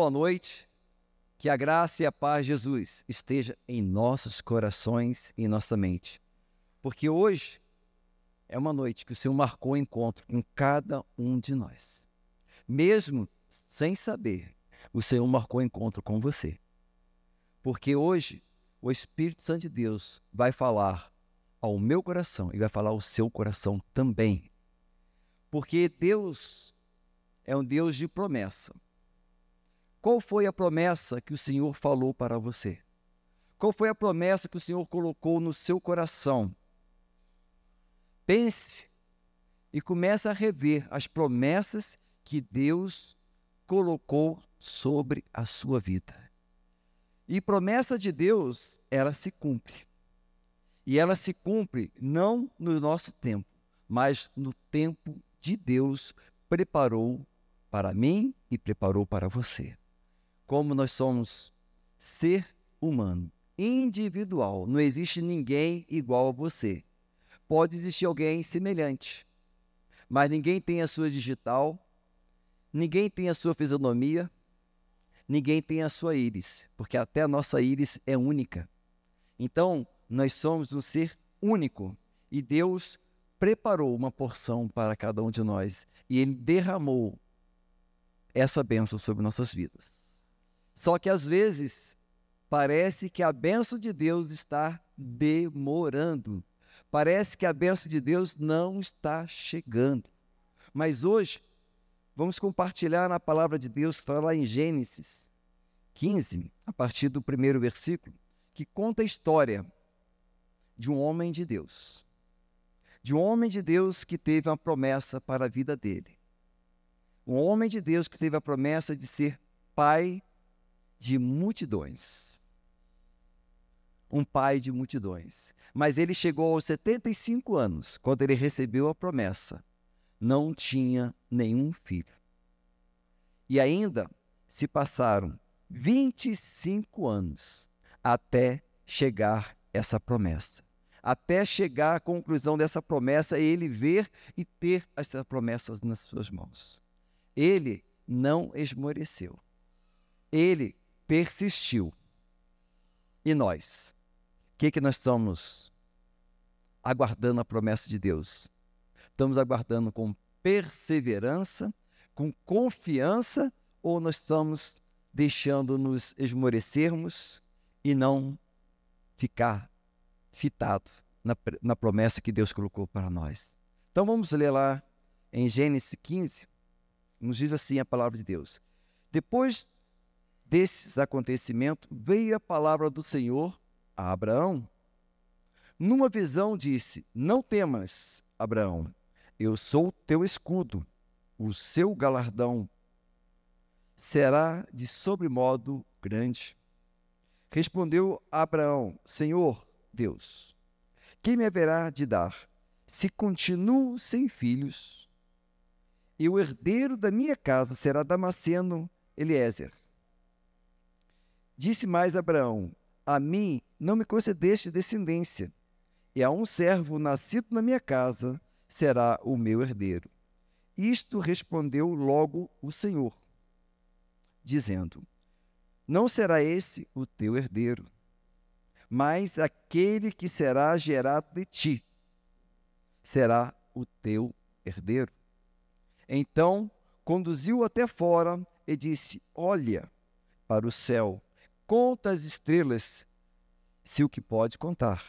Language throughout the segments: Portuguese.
boa noite. Que a graça e a paz de Jesus esteja em nossos corações e em nossa mente. Porque hoje é uma noite que o Senhor marcou o encontro com cada um de nós. Mesmo sem saber, o Senhor marcou o encontro com você. Porque hoje o Espírito Santo de Deus vai falar ao meu coração e vai falar ao seu coração também. Porque Deus é um Deus de promessa. Qual foi a promessa que o Senhor falou para você? Qual foi a promessa que o Senhor colocou no seu coração? Pense e comece a rever as promessas que Deus colocou sobre a sua vida. E promessa de Deus, ela se cumpre. E ela se cumpre não no nosso tempo, mas no tempo de Deus preparou para mim e preparou para você. Como nós somos ser humano, individual, não existe ninguém igual a você. Pode existir alguém semelhante, mas ninguém tem a sua digital, ninguém tem a sua fisionomia, ninguém tem a sua íris, porque até a nossa íris é única. Então, nós somos um ser único e Deus preparou uma porção para cada um de nós e Ele derramou essa bênção sobre nossas vidas. Só que às vezes parece que a bênção de Deus está demorando. Parece que a bênção de Deus não está chegando. Mas hoje vamos compartilhar na palavra de Deus, lá em Gênesis 15, a partir do primeiro versículo, que conta a história de um homem de Deus. De um homem de Deus que teve uma promessa para a vida dele. Um homem de Deus que teve a promessa de ser pai de multidões. Um pai de multidões. Mas ele chegou aos 75 anos, quando ele recebeu a promessa. Não tinha nenhum filho. E ainda se passaram 25 anos até chegar essa promessa até chegar à conclusão dessa promessa e ele ver e ter essas promessas nas suas mãos. Ele não esmoreceu. Ele persistiu. E nós? O que, que nós estamos aguardando a promessa de Deus? Estamos aguardando com perseverança, com confiança, ou nós estamos deixando nos esmorecermos e não ficar fitado na, na promessa que Deus colocou para nós. Então vamos ler lá em Gênesis 15, nos diz assim a palavra de Deus. Depois desses acontecimentos, veio a palavra do Senhor a Abraão. Numa visão disse: Não temas, Abraão, eu sou teu escudo, o seu galardão será de sobremodo grande. Respondeu Abraão: Senhor, Deus. Quem me haverá de dar? Se continuo sem filhos, e o herdeiro da minha casa será Damasceno Eliezer. Disse mais Abraão: A mim não me concedeste descendência, e a um servo nascido na minha casa será o meu herdeiro. Isto respondeu logo o Senhor, dizendo: Não será esse o teu herdeiro mas aquele que será gerado de ti será o teu herdeiro. Então conduziu até fora e disse: Olha para o céu, conta as estrelas, se o que pode contar.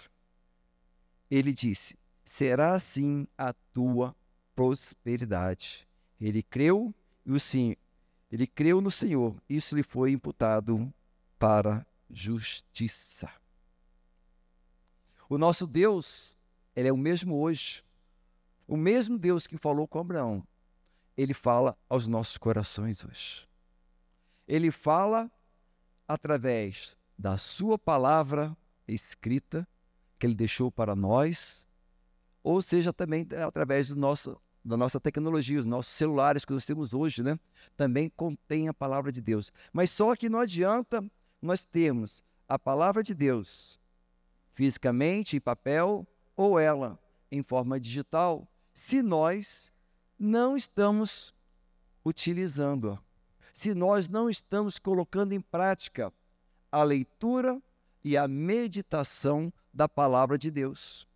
Ele disse: Será assim a tua prosperidade. Ele creu e o sim, ele creu no Senhor. Isso lhe foi imputado para justiça. O nosso Deus, ele é o mesmo hoje. O mesmo Deus que falou com Abraão, ele fala aos nossos corações hoje. Ele fala através da sua palavra escrita que ele deixou para nós, ou seja, também através do nosso, da nossa tecnologia, os nossos celulares que nós temos hoje, né? Também contém a palavra de Deus. Mas só que não adianta nós termos a palavra de Deus fisicamente, em papel, ou ela em forma digital, se nós não estamos utilizando-a, se nós não estamos colocando em prática a leitura e a meditação da palavra de Deus.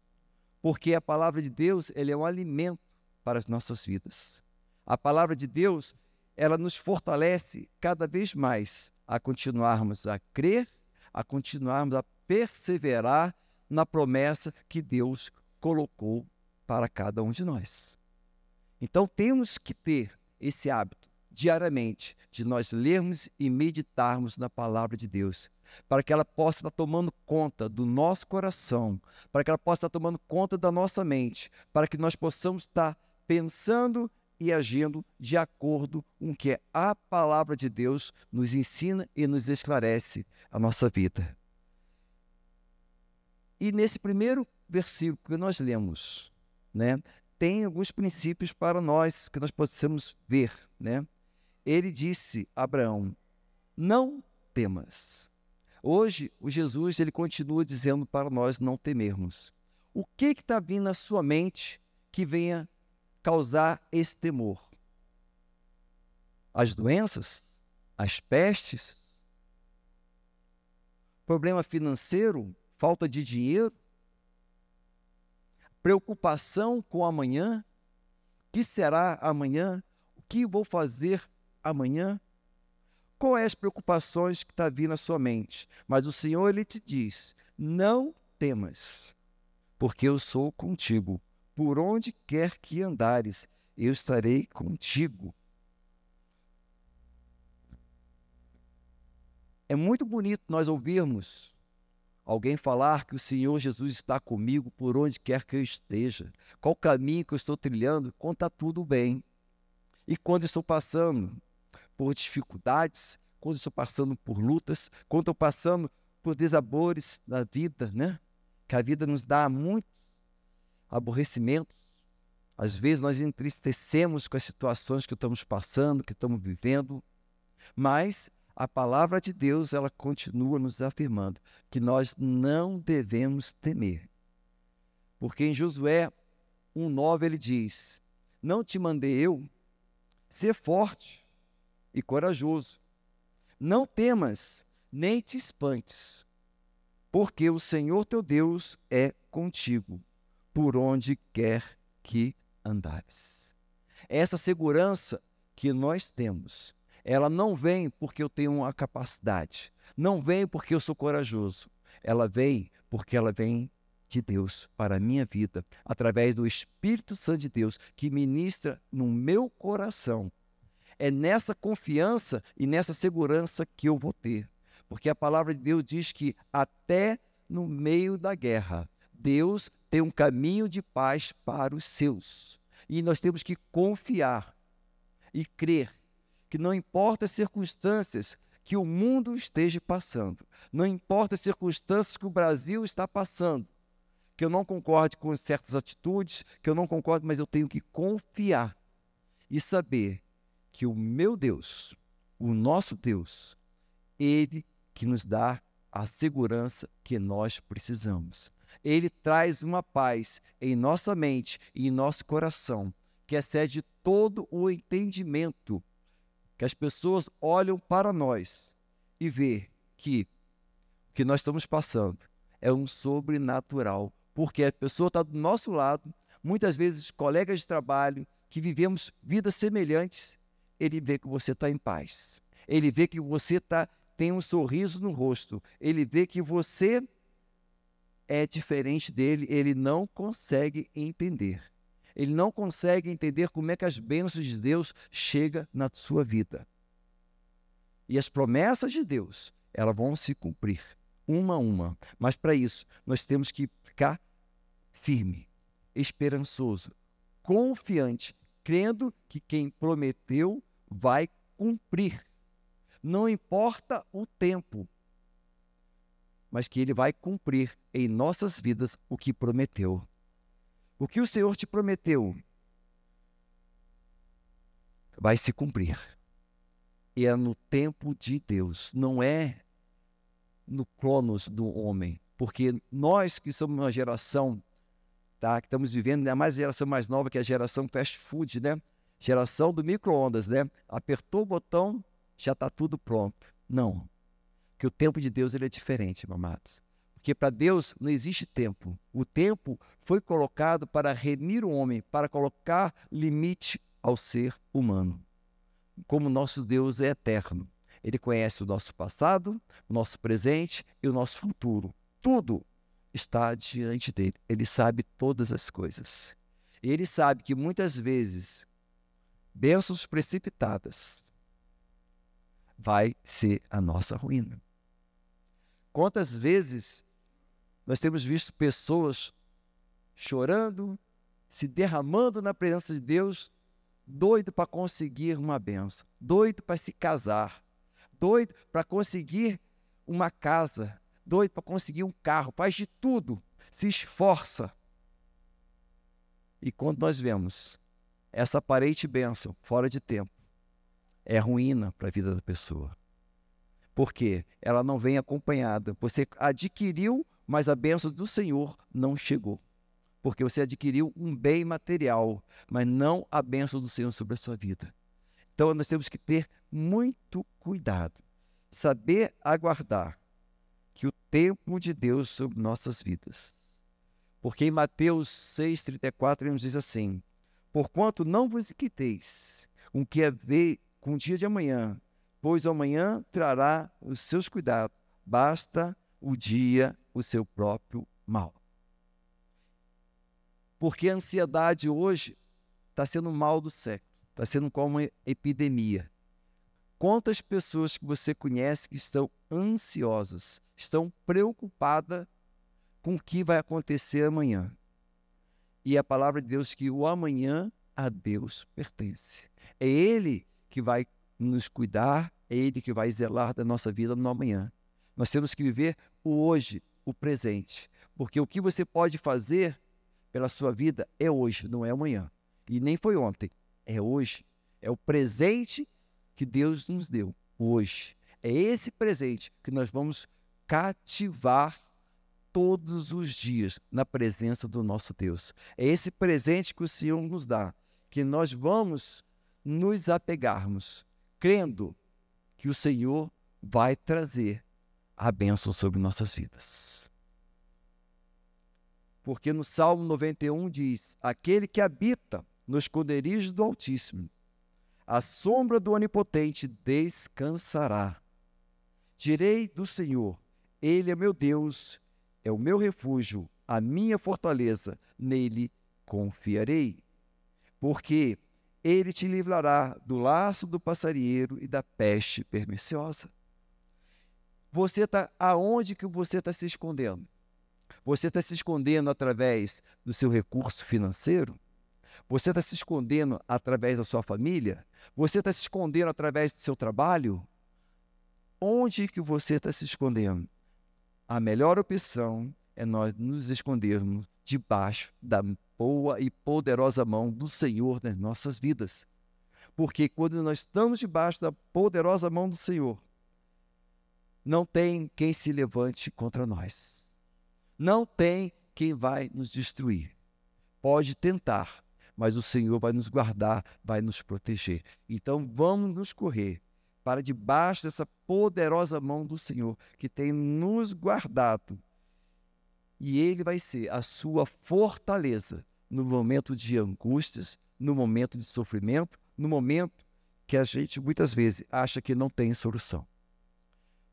Porque a palavra de Deus, ele é um alimento para as nossas vidas. A palavra de Deus, ela nos fortalece cada vez mais a continuarmos a crer, a continuarmos a perseverar na promessa que Deus colocou para cada um de nós. Então temos que ter esse hábito diariamente de nós lermos e meditarmos na palavra de Deus, para que ela possa estar tomando conta do nosso coração, para que ela possa estar tomando conta da nossa mente, para que nós possamos estar pensando e agindo de acordo com o que a palavra de Deus nos ensina e nos esclarece a nossa vida. E nesse primeiro versículo que nós lemos, né, tem alguns princípios para nós que nós possamos ver, né? Ele disse a Abraão: "Não temas". Hoje, o Jesus ele continua dizendo para nós não temermos. O que está vindo na sua mente que venha causar esse temor? As doenças? As pestes? Problema financeiro? Falta de dinheiro? Preocupação com amanhã? O que será amanhã? O que vou fazer amanhã? Quais as preocupações que está vindo na sua mente? Mas o Senhor, Ele te diz, não temas, porque eu sou contigo por onde quer que andares, eu estarei contigo. É muito bonito nós ouvirmos alguém falar que o Senhor Jesus está comigo por onde quer que eu esteja, qual caminho que eu estou trilhando, quando está tudo bem. E quando estou passando por dificuldades, quando estou passando por lutas, quando estou passando por desabores na vida, né? Que a vida nos dá muito aborrecimentos. Às vezes nós entristecemos com as situações que estamos passando, que estamos vivendo, mas a palavra de Deus ela continua nos afirmando que nós não devemos temer. Porque em Josué 1:9 ele diz: Não te mandei eu ser forte e corajoso. Não temas, nem te espantes, porque o Senhor teu Deus é contigo por onde quer que andares. Essa segurança que nós temos, ela não vem porque eu tenho uma capacidade, não vem porque eu sou corajoso, ela vem porque ela vem de Deus para a minha vida, através do Espírito Santo de Deus que ministra no meu coração. É nessa confiança e nessa segurança que eu vou ter, porque a palavra de Deus diz que até no meio da guerra, Deus tem um caminho de paz para os seus. E nós temos que confiar e crer que não importa as circunstâncias que o mundo esteja passando, não importa as circunstâncias que o Brasil está passando, que eu não concorde com certas atitudes, que eu não concordo, mas eu tenho que confiar e saber que o meu Deus, o nosso Deus, ele que nos dá a segurança que nós precisamos. Ele traz uma paz em nossa mente e em nosso coração, que excede todo o entendimento, que as pessoas olham para nós e vê que o que nós estamos passando é um sobrenatural, porque a pessoa está do nosso lado, muitas vezes colegas de trabalho, que vivemos vidas semelhantes, ele vê que você está em paz. Ele vê que você tá, tem um sorriso no rosto. Ele vê que você é diferente dele, ele não consegue entender. Ele não consegue entender como é que as bênçãos de Deus chegam na sua vida. E as promessas de Deus, elas vão se cumprir, uma a uma. Mas para isso, nós temos que ficar firme, esperançoso, confiante, crendo que quem prometeu vai cumprir. Não importa o tempo, mas que ele vai cumprir em nossas vidas o que prometeu. O que o Senhor te prometeu vai se cumprir. E é no tempo de Deus, não é no cronos do homem. Porque nós que somos uma geração, tá, que estamos vivendo, ainda mais a geração mais nova, que é a geração fast food, né? Geração do micro-ondas, né? Apertou o botão, já está tudo pronto. Não. Porque o tempo de Deus ele é diferente, amados. Porque para Deus não existe tempo. O tempo foi colocado para remir o homem, para colocar limite ao ser humano. Como nosso Deus é eterno. Ele conhece o nosso passado, o nosso presente e o nosso futuro. Tudo está diante dele. Ele sabe todas as coisas. Ele sabe que muitas vezes bênçãos precipitadas vai ser a nossa ruína. Quantas vezes nós temos visto pessoas chorando, se derramando na presença de Deus, doido para conseguir uma benção, doido para se casar, doido para conseguir uma casa, doido para conseguir um carro, faz de tudo, se esforça. E quando nós vemos essa aparente bênção fora de tempo, é ruína para a vida da pessoa. Porque ela não vem acompanhada. Você adquiriu mas a bênção do Senhor não chegou. Porque você adquiriu um bem material, mas não a bênção do Senhor sobre a sua vida. Então nós temos que ter muito cuidado, saber aguardar tempo de Deus sobre nossas vidas. Porque em Mateus 6,34 ele nos diz assim: Porquanto não vos inquieteis com o que é ver com o dia de amanhã, pois amanhã trará os seus cuidados, basta o dia o seu próprio mal. Porque a ansiedade hoje está sendo mal do século, está sendo como uma epidemia. Quantas pessoas que você conhece que estão ansiosas, estão preocupadas com o que vai acontecer amanhã? E a palavra de Deus que o amanhã a Deus pertence. É Ele que vai nos cuidar, é Ele que vai zelar da nossa vida no amanhã. Nós temos que viver o hoje, o presente. Porque o que você pode fazer pela sua vida é hoje, não é amanhã. E nem foi ontem, é hoje. É o presente que Deus nos deu hoje. É esse presente que nós vamos cativar todos os dias na presença do nosso Deus. É esse presente que o Senhor nos dá, que nós vamos nos apegarmos, crendo que o Senhor vai trazer a bênção sobre nossas vidas. Porque no Salmo 91 diz: Aquele que habita no esconderijo do Altíssimo, a sombra do Onipotente descansará. Direi do Senhor: Ele é meu Deus, é o meu refúgio, a minha fortaleza, nele confiarei. Porque ele te livrará do laço do passarinheiro e da peste perniciosa. Você está aonde que você está se escondendo? Você está se escondendo através do seu recurso financeiro? Você está se escondendo através da sua família? Você está se escondendo através do seu trabalho? Onde que você está se escondendo? A melhor opção é nós nos escondermos debaixo da boa e poderosa mão do Senhor nas nossas vidas. Porque quando nós estamos debaixo da poderosa mão do Senhor, não tem quem se levante contra nós. Não tem quem vai nos destruir. Pode tentar, mas o Senhor vai nos guardar, vai nos proteger. Então vamos nos correr para debaixo dessa poderosa mão do Senhor que tem nos guardado. E Ele vai ser a sua fortaleza no momento de angústias, no momento de sofrimento, no momento que a gente muitas vezes acha que não tem solução.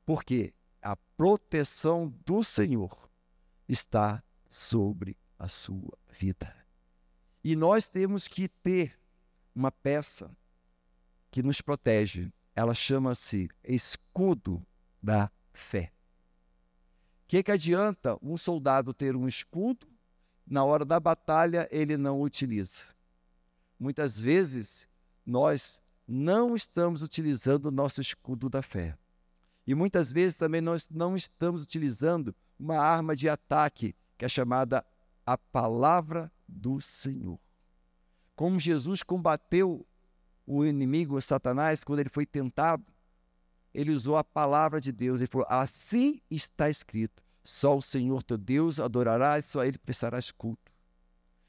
Porque a proteção do Senhor está sobre a sua vida. E nós temos que ter uma peça que nos protege. Ela chama-se escudo da fé. O que, que adianta um soldado ter um escudo, na hora da batalha ele não utiliza? Muitas vezes nós não estamos utilizando o nosso escudo da fé. E muitas vezes também nós não estamos utilizando uma arma de ataque que é chamada a palavra do Senhor. Como Jesus combateu o inimigo, o Satanás, quando ele foi tentado, ele usou a palavra de Deus. Ele falou: Assim está escrito: só o Senhor teu Deus adorarás, só a Ele prestarás culto.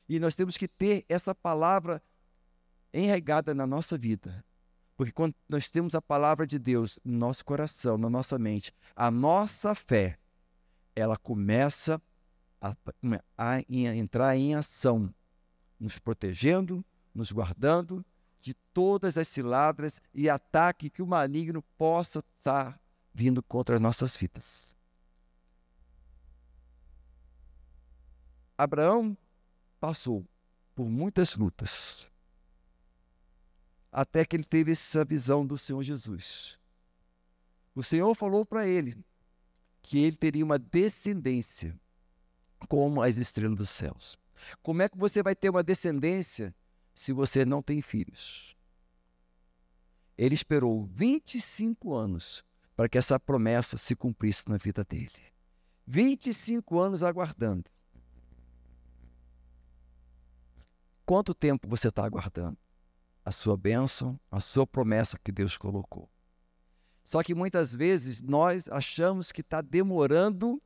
E nós temos que ter essa palavra enregada na nossa vida, Porque quando nós temos a palavra de Deus no nosso coração, na nossa mente, a nossa fé, ela começa a, a, a entrar em ação, nos protegendo, nos guardando de todas as ciladas e ataque que o maligno possa estar vindo contra as nossas vidas. Abraão passou por muitas lutas, até que ele teve essa visão do Senhor Jesus. O Senhor falou para ele que ele teria uma descendência como as estrelas dos céus. Como é que você vai ter uma descendência se você não tem filhos? Ele esperou 25 anos para que essa promessa se cumprisse na vida dele. 25 anos aguardando. Quanto tempo você está aguardando? A sua bênção, a sua promessa que Deus colocou. Só que muitas vezes nós achamos que está demorando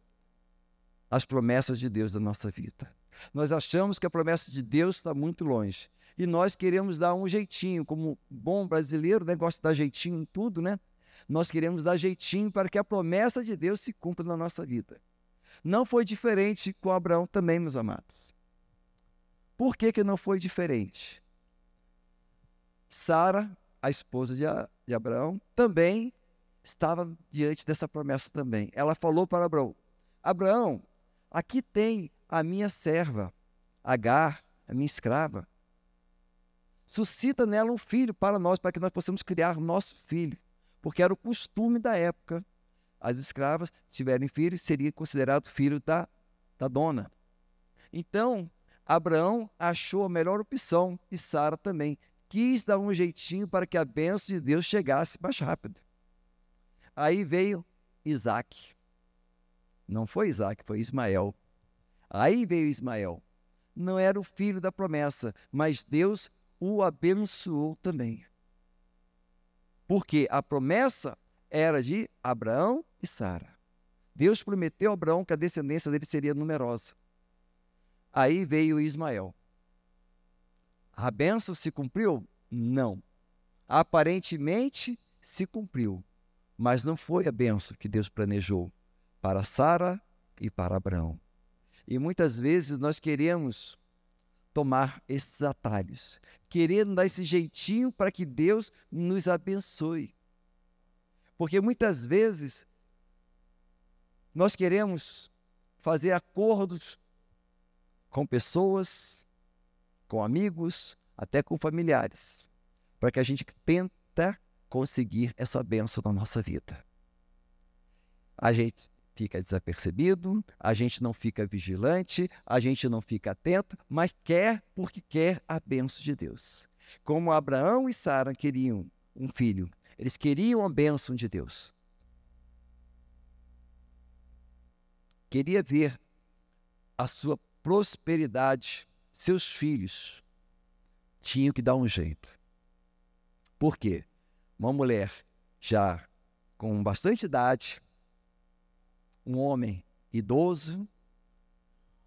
as promessas de Deus da nossa vida. Nós achamos que a promessa de Deus está muito longe. E nós queremos dar um jeitinho, como bom brasileiro, né? gosta de dar jeitinho em tudo, né? Nós queremos dar jeitinho para que a promessa de Deus se cumpra na nossa vida. Não foi diferente com Abraão também, meus amados. Por que, que não foi diferente? Sara, a esposa de, de Abraão, também estava diante dessa promessa também. Ela falou para Abraão: Abraão, aqui tem a minha serva, Agar, a minha escrava. Suscita nela um filho para nós, para que nós possamos criar nosso filho. Porque era o costume da época. As escravas, se tiverem filhos, seria considerado filho da, da dona. Então, Abraão achou a melhor opção e Sara também. Quis dar um jeitinho para que a bênção de Deus chegasse mais rápido. Aí veio Isaac. Não foi Isaac, foi Ismael. Aí veio Ismael. Não era o filho da promessa, mas Deus o abençoou também. Porque a promessa era de Abraão e Sara. Deus prometeu a Abraão que a descendência dele seria numerosa. Aí veio Ismael. A benção se cumpriu? Não. Aparentemente se cumpriu, mas não foi a benção que Deus planejou para Sara e para Abraão. E muitas vezes nós queremos tomar esses atalhos, querendo dar esse jeitinho para que Deus nos abençoe. Porque muitas vezes nós queremos fazer acordos com pessoas, com amigos, até com familiares, para que a gente tenta conseguir essa benção na nossa vida. A gente fica desapercebido, a gente não fica vigilante, a gente não fica atento, mas quer porque quer a benção de Deus. Como Abraão e Sara queriam um filho, eles queriam a bênção de Deus. Queria ver a sua prosperidade, seus filhos tinham que dar um jeito. Por quê? Uma mulher já com bastante idade, um homem idoso,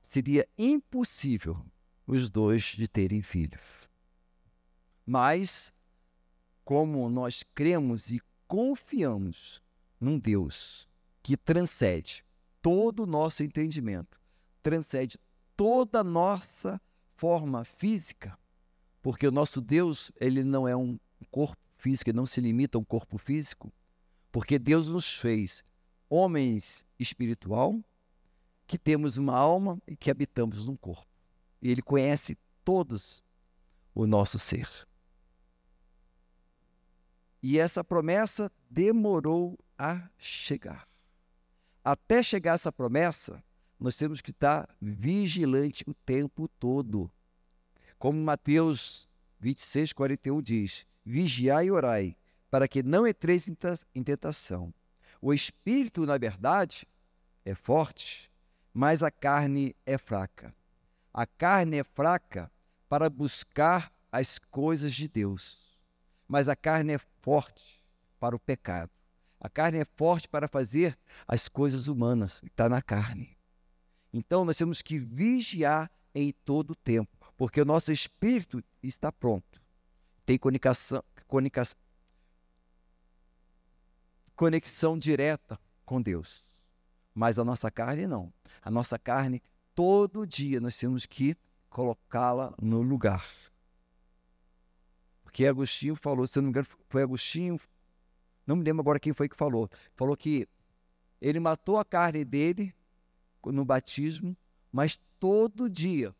seria impossível os dois de terem filhos. Mas, como nós cremos e confiamos num Deus que transcende todo o nosso entendimento, transcende toda a nossa forma física, porque o nosso Deus, ele não é um corpo físico, ele não se limita a um corpo físico, porque Deus nos fez homens espiritual, que temos uma alma e que habitamos num corpo. E ele conhece todos o nosso ser. E essa promessa demorou a chegar. Até chegar essa promessa, nós temos que estar vigilante o tempo todo. Como Mateus 26, 41 diz: Vigiai e orai, para que não entreis em tentação. O espírito, na verdade, é forte, mas a carne é fraca. A carne é fraca para buscar as coisas de Deus, mas a carne é forte para o pecado. A carne é forte para fazer as coisas humanas, está na carne. Então nós temos que vigiar em todo o tempo, porque o nosso espírito está pronto. Tem comunicação, conexão direta com Deus. Mas a nossa carne não. A nossa carne, todo dia, nós temos que colocá-la no lugar. Porque Agostinho falou, se eu não me engano, foi Agostinho, não me lembro agora quem foi que falou. Falou que ele matou a carne dele no batismo, mas todo dia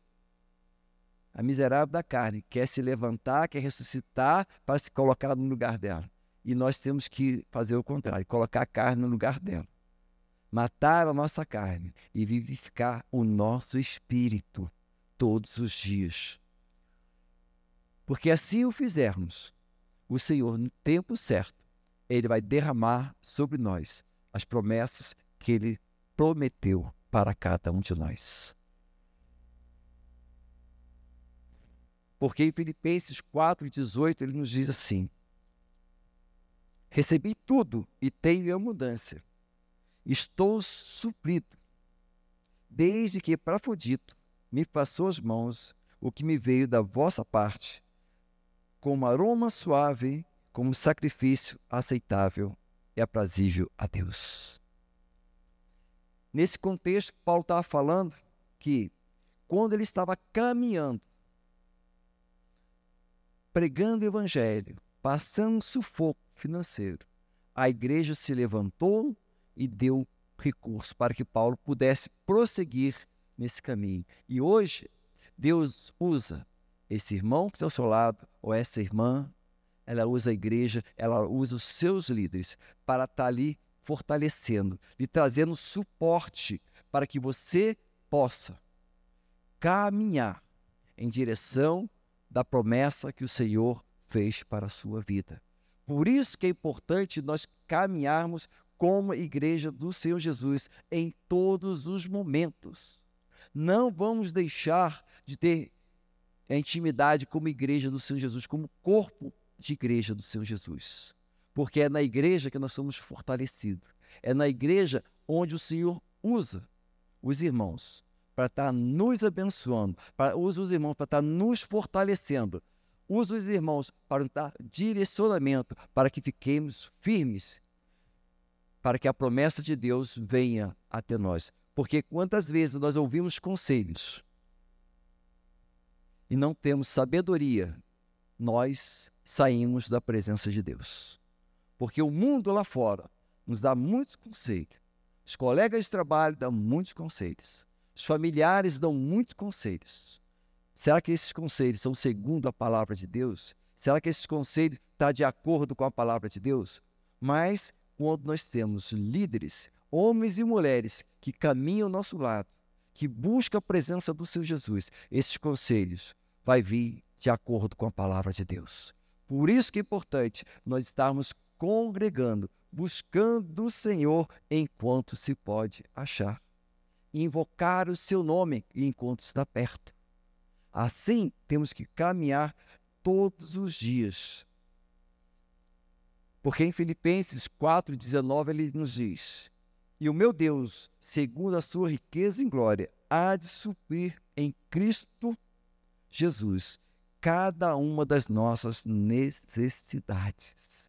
a miserável da carne quer se levantar, quer ressuscitar para se colocar no lugar dela. E nós temos que fazer o contrário, colocar a carne no lugar dela. Matar a nossa carne e vivificar o nosso espírito todos os dias. Porque assim o fizermos, o Senhor, no tempo certo, ele vai derramar sobre nós as promessas que ele prometeu para cada um de nós. Porque em Filipenses 4,18 ele nos diz assim: Recebi tudo e tenho em abundância. Estou suprido, desde que Prafodito me passou as mãos o que me veio da vossa parte como aroma suave, como sacrifício aceitável e aprazível a Deus. Nesse contexto, Paulo estava falando que quando ele estava caminhando, pregando o evangelho, passando sufoco financeiro, a igreja se levantou e deu recurso para que Paulo pudesse prosseguir nesse caminho. E hoje, Deus usa esse irmão que está ao seu lado, ou essa irmã, ela usa a igreja, ela usa os seus líderes para estar ali fortalecendo, lhe trazendo suporte para que você possa caminhar em direção da promessa que o Senhor fez para a sua vida. Por isso que é importante nós caminharmos como igreja do Senhor Jesus em todos os momentos. Não vamos deixar de ter a intimidade como igreja do Senhor Jesus, como corpo de igreja do Senhor Jesus. Porque é na igreja que nós somos fortalecidos. É na igreja onde o Senhor usa os irmãos para estar nos abençoando, para, usa os irmãos para estar nos fortalecendo, usa os irmãos para dar direcionamento, para que fiquemos firmes, para que a promessa de Deus venha até nós. Porque quantas vezes nós ouvimos conselhos e não temos sabedoria, nós saímos da presença de Deus. Porque o mundo lá fora nos dá muitos conselhos. Os colegas de trabalho dão muitos conselhos. Os familiares dão muitos conselhos. Será que esses conselhos são segundo a palavra de Deus? Será que esses conselhos estão tá de acordo com a palavra de Deus? Mas quando nós temos líderes, homens e mulheres que caminham ao nosso lado, que buscam a presença do Senhor Jesus, esses conselhos vai vir de acordo com a palavra de Deus. Por isso que é importante nós estarmos congregando, buscando o Senhor enquanto se pode achar. Invocar o seu nome enquanto está perto. Assim, temos que caminhar todos os dias. Porque em Filipenses 4,19 ele nos diz: E o meu Deus, segundo a sua riqueza em glória, há de suprir em Cristo Jesus cada uma das nossas necessidades.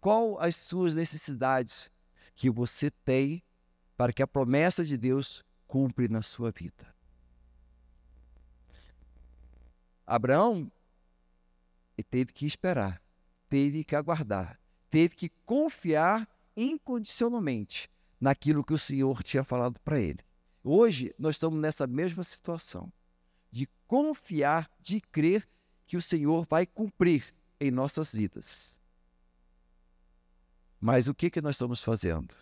Qual as suas necessidades que você tem para que a promessa de Deus cumpre na sua vida? Abraão teve que esperar, teve que aguardar, teve que confiar incondicionalmente naquilo que o Senhor tinha falado para ele. Hoje nós estamos nessa mesma situação de confiar, de crer que o Senhor vai cumprir em nossas vidas. Mas o que, que nós estamos fazendo?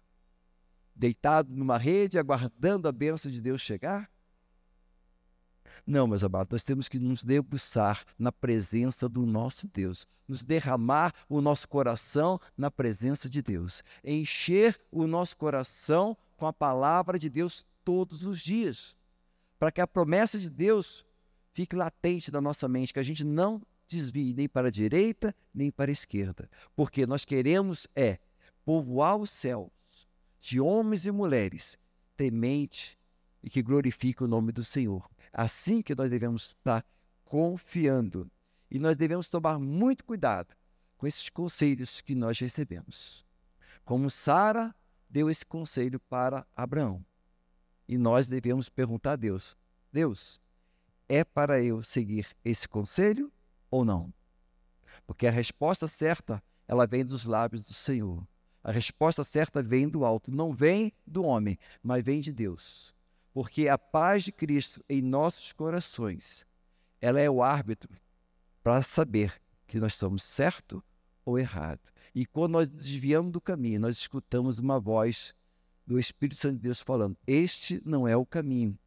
Deitado numa rede, aguardando a bênção de Deus chegar? Não, meus amados, nós temos que nos debruçar na presença do nosso Deus, nos derramar o nosso coração na presença de Deus, encher o nosso coração com a palavra de Deus todos os dias para que a promessa de Deus fique latente na nossa mente, que a gente não desvie nem para a direita nem para a esquerda, porque nós queremos é povoar os céus de homens e mulheres temente e que glorifiquem o nome do Senhor. Assim que nós devemos estar confiando e nós devemos tomar muito cuidado com esses conselhos que nós recebemos. como Sara deu esse conselho para Abraão. E nós devemos perguntar a Deus: Deus, é para eu seguir esse conselho ou não? Porque a resposta certa, ela vem dos lábios do Senhor. A resposta certa vem do alto, não vem do homem, mas vem de Deus. Porque a paz de Cristo em nossos corações, ela é o árbitro para saber que nós estamos certo ou errado. E quando nós desviamos do caminho, nós escutamos uma voz do Espírito Santo de Deus falando: Este não é o caminho.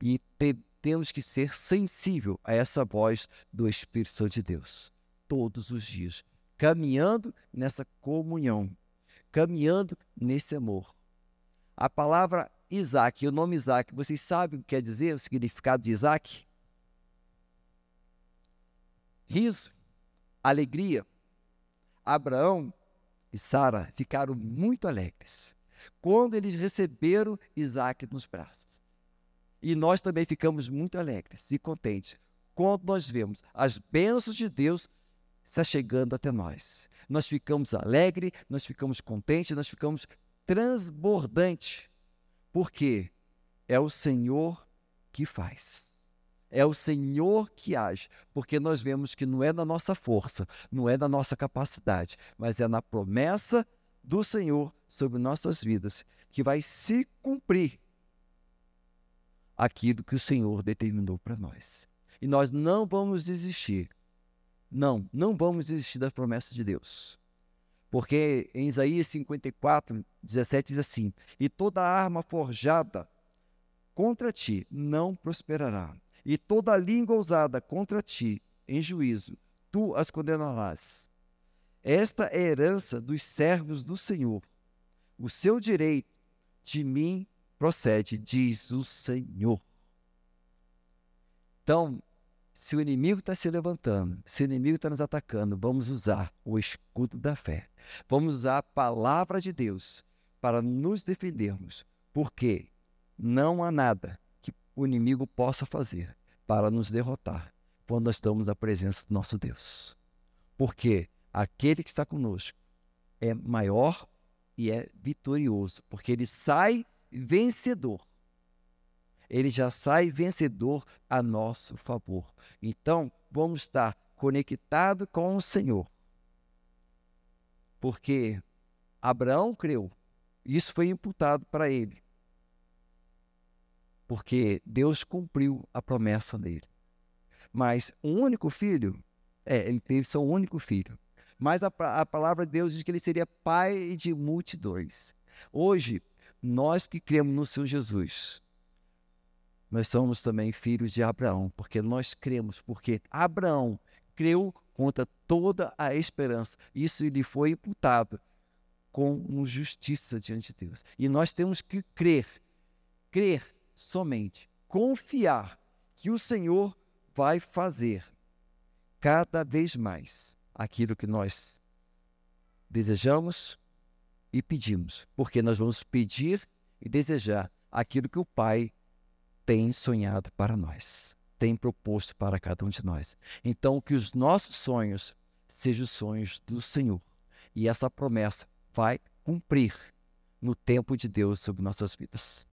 E te, temos que ser sensível a essa voz do Espírito Santo de Deus todos os dias, caminhando nessa comunhão, caminhando nesse amor. A palavra Isaac, o nome Isaac, vocês sabem o que quer dizer, o significado de Isaac? Riso, alegria, Abraão e Sara ficaram muito alegres quando eles receberam Isaac nos braços. E nós também ficamos muito alegres e contentes quando nós vemos as bênçãos de Deus se achegando até nós. Nós ficamos alegres, nós ficamos contentes, nós ficamos transbordantes, porque é o Senhor que faz. É o Senhor que age, porque nós vemos que não é na nossa força, não é na nossa capacidade, mas é na promessa do Senhor sobre nossas vidas que vai se cumprir aquilo que o Senhor determinou para nós. E nós não vamos desistir. Não, não vamos desistir das promessas de Deus. Porque em Isaías 54, 17 diz assim: E toda arma forjada contra ti não prosperará, e toda língua ousada contra ti em juízo, tu as condenarás. Esta é a herança dos servos do Senhor. O seu direito de mim procede, diz o Senhor. Então, se o inimigo está se levantando, se o inimigo está nos atacando, vamos usar o escudo da fé. Vamos usar a palavra de Deus para nos defendermos, porque não há nada o inimigo possa fazer para nos derrotar quando nós estamos na presença do nosso Deus. Porque aquele que está conosco é maior e é vitorioso, porque ele sai vencedor. Ele já sai vencedor a nosso favor. Então, vamos estar conectados com o Senhor. Porque Abraão creu, isso foi imputado para ele porque Deus cumpriu a promessa dele. Mas um único filho, é, ele teve seu único filho. Mas a, a palavra de Deus diz que ele seria pai de multidões. Hoje, nós que cremos no Senhor Jesus, nós somos também filhos de Abraão, porque nós cremos, porque Abraão creu contra toda a esperança. Isso lhe foi imputado com justiça diante de Deus. E nós temos que crer, crer somente confiar que o Senhor vai fazer cada vez mais aquilo que nós desejamos e pedimos, porque nós vamos pedir e desejar aquilo que o Pai tem sonhado para nós, tem proposto para cada um de nós. Então, que os nossos sonhos sejam os sonhos do Senhor e essa promessa vai cumprir no tempo de Deus sobre nossas vidas.